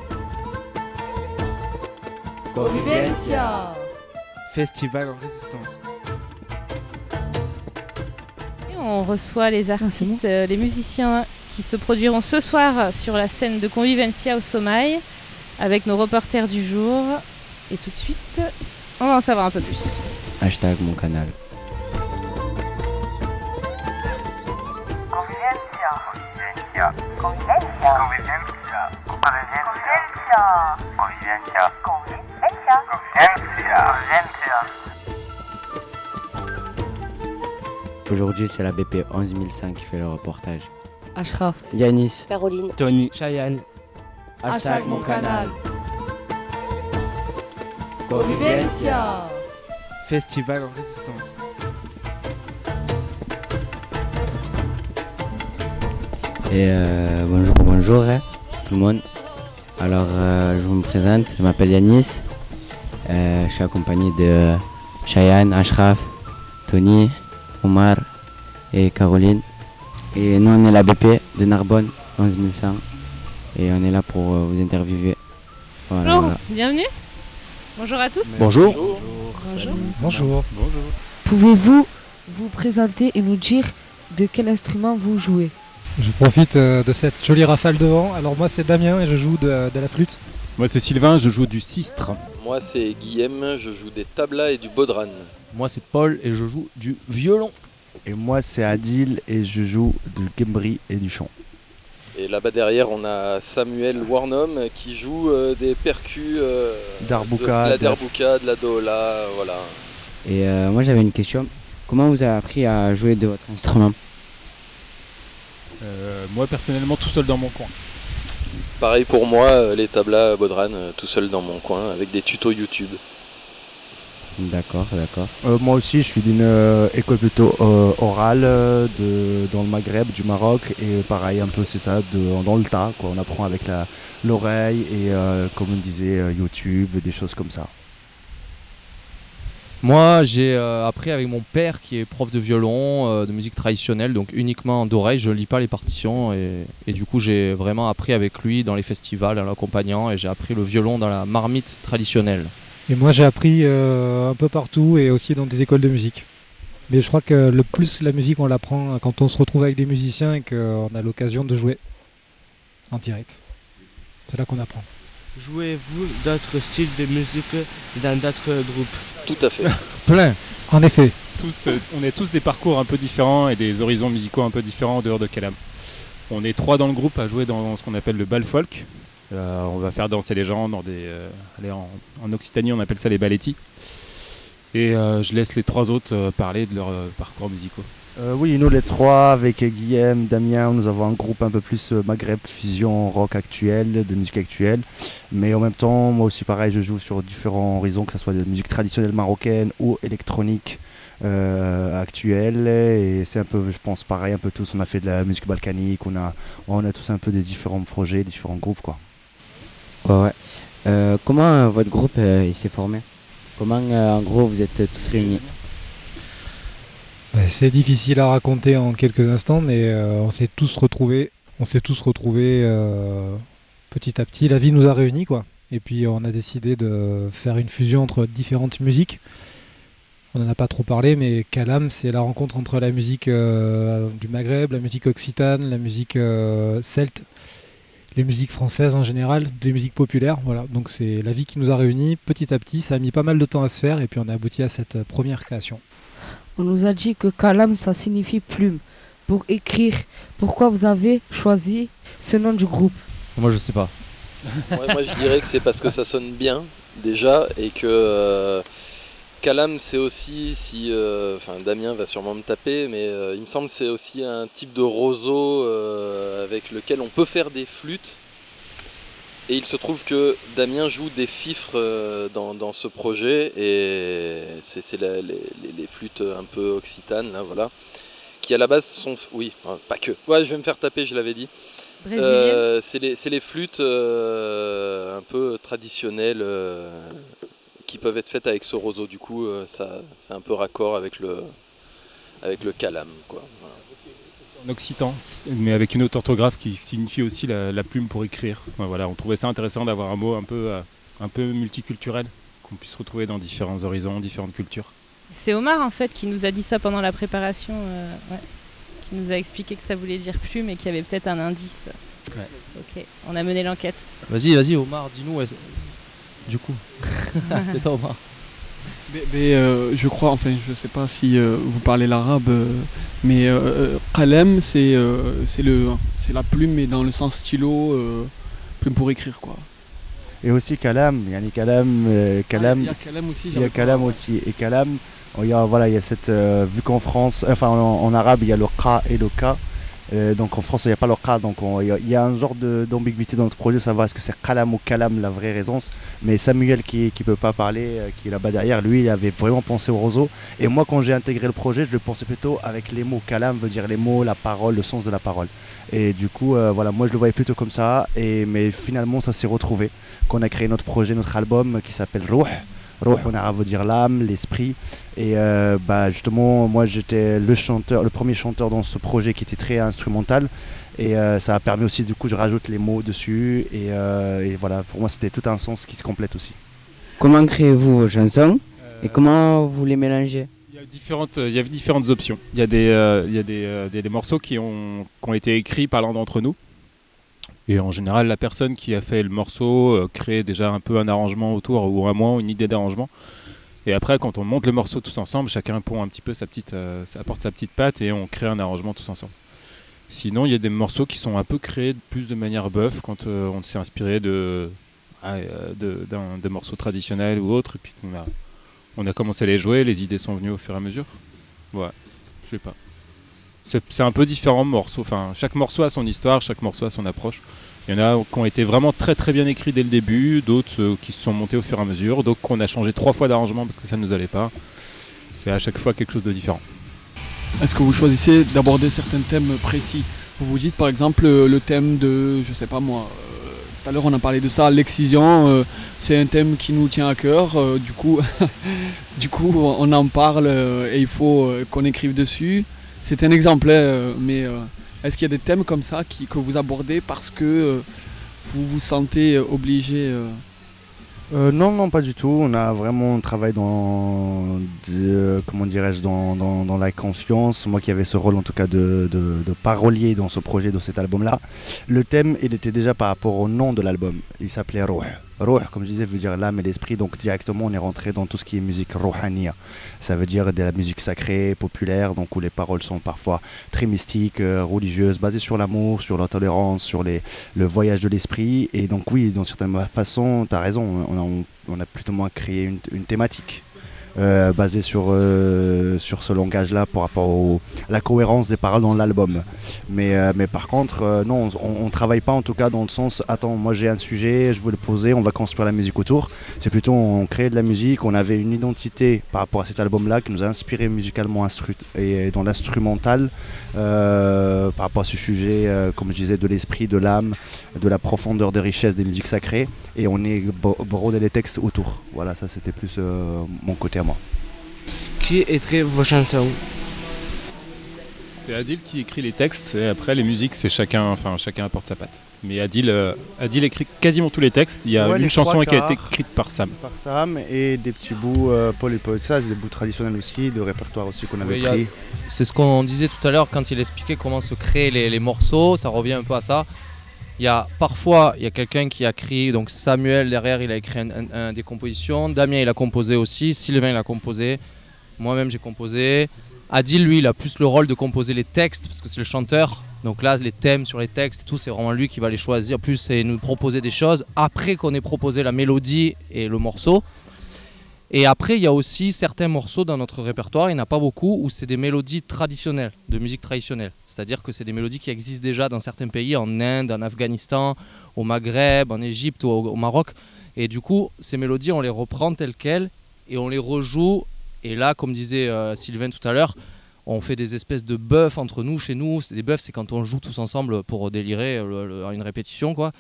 Convivencia.
Festival en résistance.
Et on reçoit les artistes, euh, les musiciens qui se produiront ce soir sur la scène de Convivencia au Sommeil avec nos reporters du jour. Et tout de suite, on va en savoir un peu plus.
Hashtag mon canal.
Convivencia. Convivencia. Convivencia. Convivencia. Convivencia. Convivencia. Convivencia.
Aujourd'hui, c'est la BP 11005 qui fait le reportage.
Ashraf.
Yanis.
Caroline.
Tony. Cheyenne.
Hashtag mon canal.
Convivencia.
Festival en résistance.
Et euh, bonjour, bonjour hein, tout le monde. Alors, euh, je me présente, je m'appelle Yanis. Euh, je suis accompagné de Cheyenne, Ashraf, Tony, Omar et Caroline. Et nous, on est la BP de Narbonne, 11100. Et on est là pour euh, vous interviewer. Voilà,
Bonjour,
voilà.
bienvenue. Bonjour à tous.
Bonjour.
Bonjour.
Pouvez-vous vous présenter et nous dire de quel instrument vous jouez?
Je profite euh, de cette jolie rafale de vent. Alors moi c'est Damien et je joue de, de la flûte.
Moi c'est Sylvain, je joue du sistre.
Moi c'est Guillaume, je joue des tablas et du baudran.
Moi c'est Paul et je joue du violon.
Et moi c'est Adil et je joue du gambri et du chant.
Et là-bas derrière on a Samuel Warnum qui joue euh, des percus euh,
Darbuka,
de, de la
de la-
derbuka, de la dola, voilà.
Et euh, moi, j'avais une question. Comment vous avez appris à jouer de votre instrument?
Moi personnellement tout seul dans mon coin.
Pareil pour moi, euh, les tablas baudran euh, tout seul dans mon coin avec des tutos YouTube.
D'accord, d'accord.
Euh, moi aussi je suis d'une euh, école plutôt euh, orale euh, de, dans le Maghreb, du Maroc. Et pareil un peu c'est ça, de, dans le tas. Quoi. On apprend avec l'oreille et euh, comme on disait euh, YouTube, des choses comme ça.
Moi j'ai euh, appris avec mon père qui est prof de violon, euh, de musique traditionnelle, donc uniquement d'oreille, je lis pas les partitions et, du coup j'ai vraiment appris avec lui dans les festivals en l'accompagnant et j'ai appris le violon dans la marmite traditionnelle.
Et moi j'ai appris euh, un peu partout et aussi dans des écoles de musique. Mais je crois que le plus la musique on l'apprend quand on se retrouve avec des musiciens et qu'on a l'occasion de jouer en direct. C'est là qu'on apprend.
Jouez-vous d'autres styles de musique dans d'autres groupes?
Tout à fait. [LAUGHS]
Plein
En effet,
tous, euh, on a tous des parcours un peu différents et des horizons musicaux un peu différents en dehors de Calam. On est trois dans le groupe à jouer dans ce qu'on appelle le bal folk. Euh, on va faire danser les gens dans des. euh, allez, en, en Occitanie, on appelle ça les ballettis. Et euh, je laisse les trois autres euh, parler de leurs euh, parcours musicaux.
Euh, oui, nous les trois, avec Guillaume, Damien, nous avons un groupe un peu plus euh, Maghreb, fusion rock actuelle, de musique actuelle. Mais en même temps, moi aussi pareil, je joue sur différents horizons, que ce soit de musique traditionnelle marocaine ou électronique euh, actuelle. Et c'est un peu, je pense, pareil, un peu tous. On a fait de la musique balkanique, on a, on a tous un peu des différents projets, différents groupes, quoi.
Ouais, ouais. Euh, comment votre groupe s'est formé? Comment en gros vous êtes tous réunis?
C'est difficile à raconter en quelques instants, mais euh, on s'est tous retrouvés. On s'est tous retrouvés euh, petit à petit. La vie nous a réunis, quoi. Et puis on a décidé de faire une fusion entre différentes musiques. On n'en a pas trop parlé, mais Calam, c'est la rencontre entre la musique euh, du Maghreb, la musique occitane, la musique celte, les musiques françaises en général, les musiques populaires. Voilà. Donc c'est la vie qui nous a réunis petit à petit. Ça a mis pas mal de temps à se faire, et puis on a abouti à cette première création.
On nous a dit que kalam, ça signifie plume. Pour écrire, pourquoi vous avez choisi ce nom du groupe?
Moi, je sais pas.
Ouais, moi je dirais que c'est parce que ça sonne bien déjà et que euh, Calam c'est aussi si euh, enfin Damien va sûrement me taper mais euh, il me semble que c'est aussi un type de roseau euh, avec lequel on peut faire des flûtes et il se trouve que Damien joue des fifres euh, dans, dans ce projet et c'est les, flûtes un peu occitanes là voilà qui à la base sont oui hein, pas que ouais je vais me faire taper je l'avais dit euh, c'est les, flûtes euh, un peu traditionnelles euh, qui peuvent être faites avec ce roseau. Du coup, euh, ça, c'est un peu raccord avec le, avec le calam. Quoi. Voilà.
En occitan, mais avec une autre orthographe qui signifie aussi la, la plume pour écrire. Enfin, voilà, on trouvait ça intéressant d'avoir un mot un peu, euh, un peu multiculturel, qu'on puisse retrouver dans différents horizons, différentes cultures.
C'est Omar en fait qui nous a dit ça pendant la préparation, euh, ouais. qui nous a expliqué que ça voulait dire plume et qu'il y avait peut-être un indice.
Ouais.
Ok, on a mené l'enquête.
Vas-y, vas-y, Omar, dis-nous. du coup, [LAUGHS] c'est toi, Omar.
Mais, mais, euh, je crois, enfin, je sais pas si euh, vous parlez l'arabe, euh, mais qalem, c'est c'est le, c'est la plume, mais dans le sens stylo, plume pour écrire, quoi.
Et aussi Kalam, il y a Kalam, Kalam,
il y a Kalam aussi,
il y a
pas-
Kalam aussi. Et Kalam, il y a, voilà, il y a cette, vu qu'en France, enfin en, en arabe, il y a le Ka et le Ka. Euh, donc en France, il n'y a pas le Ka, donc on- il y, a- un genre d'ambiguïté dans notre projet, savoir est-ce que c'est Kalam ou Kalam la vraie raison. Mais Samuel qui qui peut pas parler, euh, qui est là-bas derrière, lui, il avait vraiment pensé au roseau. Et moi, quand j'ai intégré le projet, je le pensais plutôt avec les mots. Kalam veut dire les mots, la parole, le sens de la parole. Et du coup, euh, voilà, moi je le voyais plutôt comme ça. Et, mais finalement, ça s'est retrouvé. Qu'on a créé notre projet, notre album qui s'appelle Rouh. Rouh en arabe veut dire l'âme, l'esprit. Et euh, bah, justement, moi j'étais le chanteur, le premier chanteur dans ce projet qui était très instrumental. Et euh, ça a permis aussi, du coup, je rajoute les mots dessus. Et, euh, et voilà, pour moi, c'était tout un sens qui se complète aussi.
Comment créez-vous vos chansons et comment vous les mélangez?
Il y a différentes, il y a différentes options. Il y a des, euh, il y a des, euh, des- des morceaux qui ont, qui ont été écrits par l'un d'entre nous. Et en général, la personne qui a fait le morceau euh, crée déjà un peu un arrangement autour, ou à moins une idée d'arrangement. Et après, quand on monte le morceau tous ensemble, chacun pond un petit peu sa petite, euh, apporte sa petite patte et on crée un arrangement tous ensemble. Sinon, il y a des morceaux qui sont un peu créés plus de manière bœuf quand euh, on s'est inspiré de, ah, euh, de, morceaux traditionnels ou autres, et puis qu'on a, on a commencé à les jouer, les idées sont venues au fur et à mesure. Ouais, je sais pas. C'est, c'est un peu différent morceau. Enfin, chaque morceau a son histoire, chaque morceau a son approche. Il y en a qui ont été vraiment très très bien écrits dès le début, d'autres euh, qui se sont montés au fur et à mesure, d'autres qu'on a changé trois fois d'arrangement parce que ça ne nous allait pas. C'est à chaque fois quelque chose de différent.
Est-ce que vous choisissez d'aborder certains thèmes précis? Vous vous dites par exemple euh, le thème de, je sais pas moi, euh, tout à l'heure on a parlé de ça, l'excision, c'est un thème qui nous tient à cœur, du coup, [LAUGHS] du coup on en parle et il faut qu'on écrive dessus. C'est un exemple, hein, mais est-ce qu'il y a des thèmes comme ça que vous abordez parce que euh, vous vous sentez euh, obligé euh,
non, non, pas du tout. On a vraiment travaillé dans, comment dirais-je, dans, dans- la confiance. Moi qui avais ce rôle en tout cas de, parolier dans ce projet, dans cet album-là. Le thème, il était déjà par rapport au nom de l'album. Il s'appelait Rouh. Comme je disais, veut dire l'âme et l'esprit. Donc directement, on est rentré dans tout ce qui est musique rouhaniya. Ça veut dire de la musique sacrée, populaire, donc où les paroles sont parfois très mystiques, euh, religieuses, basées sur l'amour, sur la tolérance, sur les, le voyage de l'esprit. Et donc oui, d'une certaine façon, tu as raison, on a, on a plutôt moins créé une, une thématique. Euh, basée sur, euh, sur ce langage-là par rapport à la cohérence des paroles dans l'album. Mais, euh, mais par contre, non, on, on travaille pas en tout cas dans le sens attends, moi j'ai un sujet, je veux le poser, on va construire la musique autour. C'est plutôt on crée de la musique, on avait une identité par rapport à cet album-là qui nous a inspiré musicalement et dans l'instrumental par rapport à ce sujet, comme je disais, de l'esprit, de l'âme, de la profondeur de richesse des musiques sacrées. Et on est bro- brodé les textes autour. Voilà, ça c'était plus mon côté moi.
Qui écrit vos chansons?
C'est Adil qui écrit les textes et après les musiques c'est chacun, enfin chacun apporte sa patte. Mais Adil, euh, Adil écrit quasiment tous les textes. Il y a
Ouais,
une chanson qui a été écrite par Sam.
Par Sam et des petits bouts, euh, Paul et Paul ça, des bouts traditionnels aussi, de répertoire aussi qu'on avait
Oui, a-
pris.
C'est ce qu'on disait tout à l'heure quand il expliquait comment se créent les, les morceaux, ça revient un peu à ça. Il y a parfois il y a quelqu'un qui a écrit, donc Samuel derrière il a écrit un, des compositions, Damien il a composé aussi, Sylvain il a composé, moi-même j'ai composé. Adil lui il a plus le rôle de composer les textes parce que c'est le chanteur. Donc là les thèmes sur les textes et tout c'est vraiment lui qui va les choisir. Plus c'est nous proposer des choses après qu'on ait proposé la mélodie et le morceau. Et après, il y a aussi certains morceaux dans notre répertoire, il n'y en a pas beaucoup, où c'est des mélodies traditionnelles, de musique traditionnelle. C'est-à-dire que c'est des mélodies qui existent déjà dans certains pays, en Inde, en Afghanistan, au Maghreb, en Égypte, au, au Maroc. Et du coup, ces mélodies, on les reprend telles quelles et on les rejoue. Et là, comme disait euh, Sylvain tout à l'heure, on fait des espèces de buffs entre nous, chez nous. Des buffs, c'est quand on joue tous ensemble pour délirer euh, le- le- une répétition, quoi.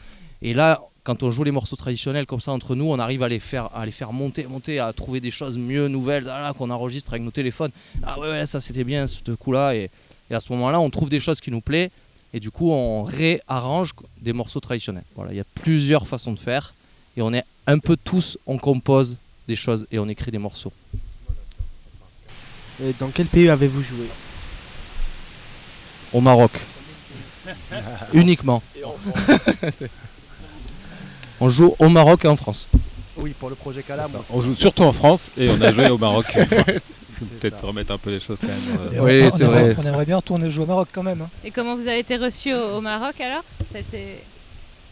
Et là, quand on joue les morceaux traditionnels comme ça entre nous, on arrive à les faire, à les faire monter, monter, à trouver des choses mieux, nouvelles, ah là, qu'on enregistre avec nos téléphones. Ah ouais, ouais, ça c'était bien ce coup-là. Et, et à ce moment-là, on trouve des choses qui nous plaisent. Et du coup, on réarrange des morceaux traditionnels. Voilà, il y a plusieurs façons de faire. Et on est un peu tous, on compose des choses et on écrit des morceaux.
Et Dans quel pays avez-vous joué?
Au Maroc. [LAUGHS] Uniquement.
Et en France. [LAUGHS]
on joue au Maroc et en France.
Oui, pour le projet Calam.
On joue surtout en France et on a joué au Maroc. [LAUGHS] Faut Peut-être remettre un peu les choses quand même. Euh,
on- on aimerait- On aimerait bien retourner jouer au Maroc quand même. hein.
Et comment vous avez été reçu au, au Maroc alors? C'était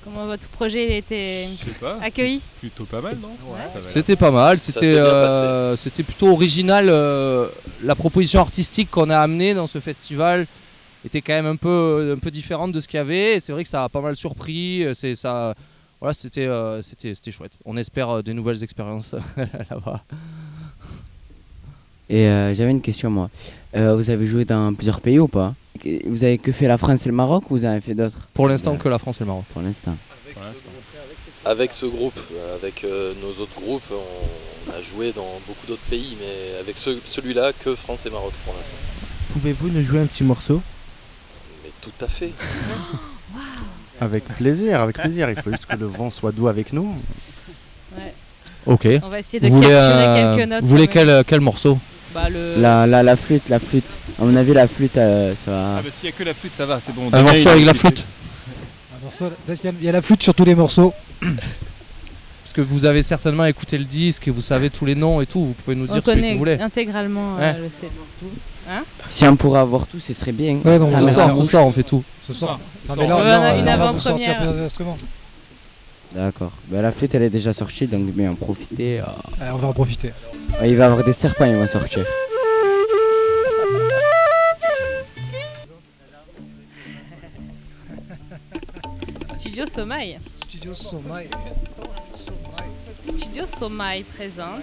comment votre projet a été
pas.
accueilli?
Plutôt pas mal, non?
C'était pas mal, c'était euh, c'était plutôt original. euh, la proposition artistique qu'on a amenée dans ce festival était quand même un peu, un peu différente de ce qu'il y avait. C'est vrai que ça a pas mal surpris. C'est ça, voilà, c'était euh, c'était c'était chouette. On espère euh, des nouvelles expériences [LAUGHS] là-bas.
Et euh, j'avais une question moi. Euh, vous avez joué dans plusieurs pays ou pas? Vous avez que fait la France et le Maroc ou vous avez fait d'autres?
Pour l'instant, que la France et le Maroc.
Pour l'instant.
Avec ce groupe, avec euh, nos autres groupes, on, on a joué dans beaucoup d'autres pays, mais avec ce- celui-là, que France et Maroc pour l'instant.
Pouvez-vous nous jouer un petit morceau?
Mais tout à fait. [LAUGHS]
Avec plaisir, avec plaisir. Il faut juste que le vent soit doux avec nous.
Ouais.
Ok.
On va essayer de
Vous voulez,
capturer
euh,
quelques notes.
Vous voulez
quand même.
quel, quel morceau
Bah, le...
La, la, la flûte, la flûte. À mon avis, la flûte, euh, ça va.
Ah bah s'il y a que la flûte, ça va, c'est bon.
Un morceau
il
avec la flûte
y Il y a la flûte sur tous les morceaux. [COUGHS]
Parce que vous avez certainement écouté le disque et vous savez tous les noms et tout. Vous pouvez nous
On
dire celui que vous voulez.
intégralement euh,
Ouais.
le CD. Hein
Si on pourrait avoir tout, ce serait bien.
Ouais, donc
Ça
ce soir,
ce on fait tout.
Ce soir.
Ce
Non,
soir,
mais là,
on
va avoir une
va
avant-première.
sortir plusieurs instruments.
D'accord. Bah, la flûte, elle est déjà sortie, donc bien en profiter. euh.
Allez, on va en profiter.
Ouais, il va y avoir des serpents, ils vont sortir. [LAUGHS]
Studio Sommeil.
Studio Sommeil.
Studio Sommeil présente.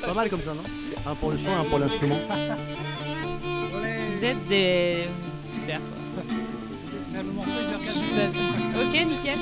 C'est pas mal comme ça, non Un pour le chant, un pour l'instrument.
Vous êtes des. Super quoi.
c'est le morceau hyper
Ok, nickel.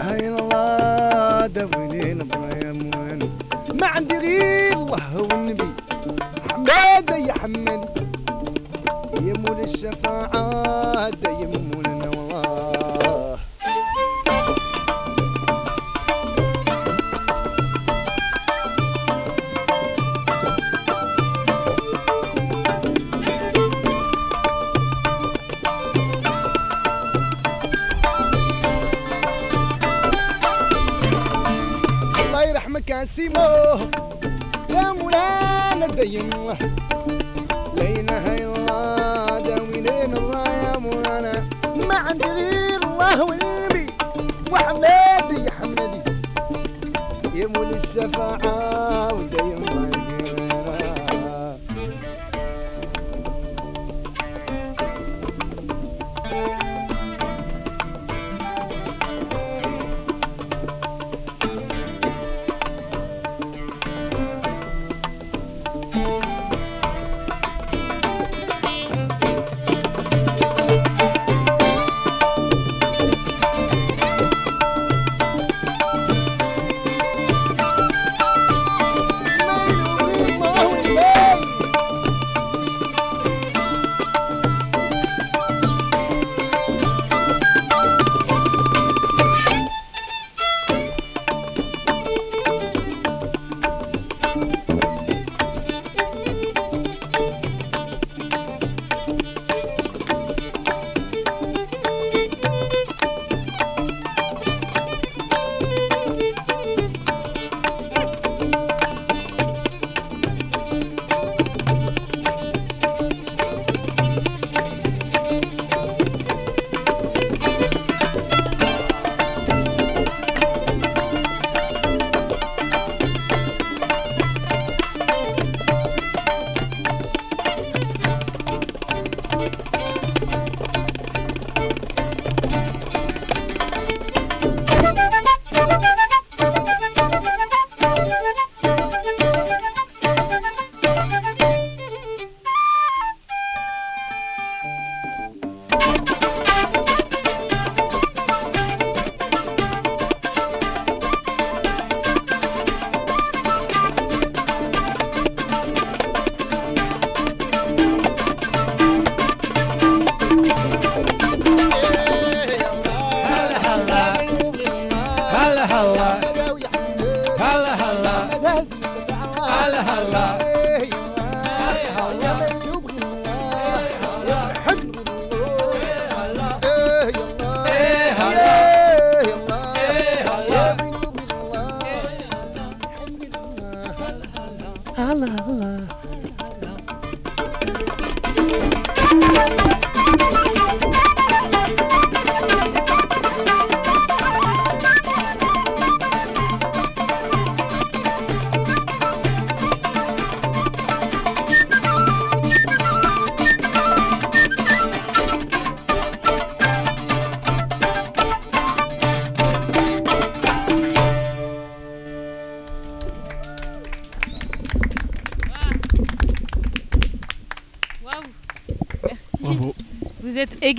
اله الا الله داوينين إبراهيم وين ما عندي غير الله والنبي. حمادة يا حمادي يا مول الشفاعة يا مولنا سيمو. يا مولانا دايم لا اله الا الله داوينين الله يا مولانا. ما عندي غير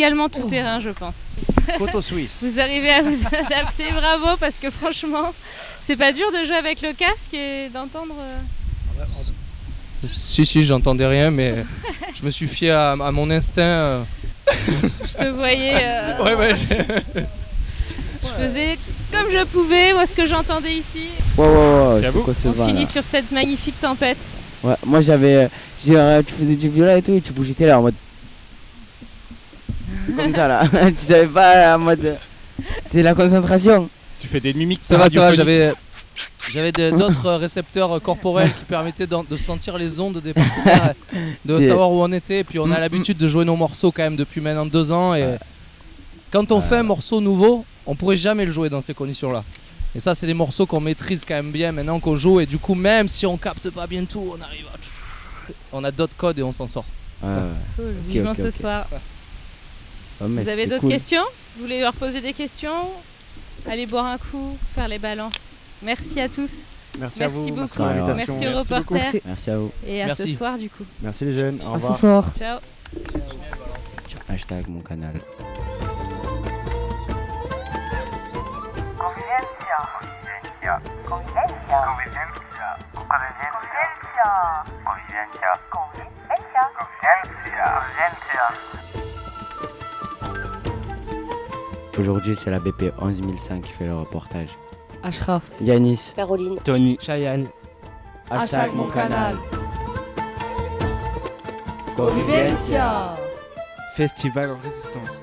également tout terrain, je pense.
Coteau suisse.
Vous arrivez à vous adapter, bravo, parce que franchement, c'est pas dur de jouer avec le casque et d'entendre. euh,
Si, si, j'entendais rien, mais je me suis fié à, à mon instinct. euh.
Je te voyais. euh, [LAUGHS]
Ouais, ouais,
Je faisais comme je pouvais, moi ce que j'entendais ici.
Ouais, ouais, ouais,
C'est
quoi ce
On
vin
finit
là
sur cette magnifique tempête.
Ouais, moi j'avais. euh, j'ai, tu faisais du viola et tout, et tu bougeais tes là en mode. Comme ça là. [LAUGHS] tu savais pas en mode. C'est la concentration.
Tu fais des mimiques
Ça va, ça va, j'avais. D'autres récepteurs corporels qui permettaient de sentir les ondes des partenaires, de savoir où on était. Et puis on a
Mm,
l'habitude de jouer nos morceaux quand même depuis maintenant deux ans. Et quand on fait un morceau nouveau, on pourrait jamais le jouer dans ces conditions-là. Et ça, c'est des morceaux qu'on maîtrise quand même bien maintenant qu'on joue. Et du coup, même si on capte pas bien tout, on arrive à. On a d'autres codes et on s'en sort.
Ouais, ouais.
Ce soir.
Mais
Vous avez d'autres
cool.
questions? Vous voulez leur poser des questions? Allez boire un coup, faire les balances. Merci à tous.
Merci à vous, merci
beaucoup. Merci aux reporters.
Merci. Merci à vous.
Et à ce soir du coup.
Merci les jeunes. Au
À ce
revoir.
soir.
Ciao.
Hashtag mon canal.
Convivencia. Convivencia. Convivencia.
Aujourd'hui, c'est la BP 11005 qui fait le reportage.
Ashraf.
Yanis.
Caroline.
Tony. Cheyenne.
Hashtag mon canal.
Convivencia.
Festival en résistance.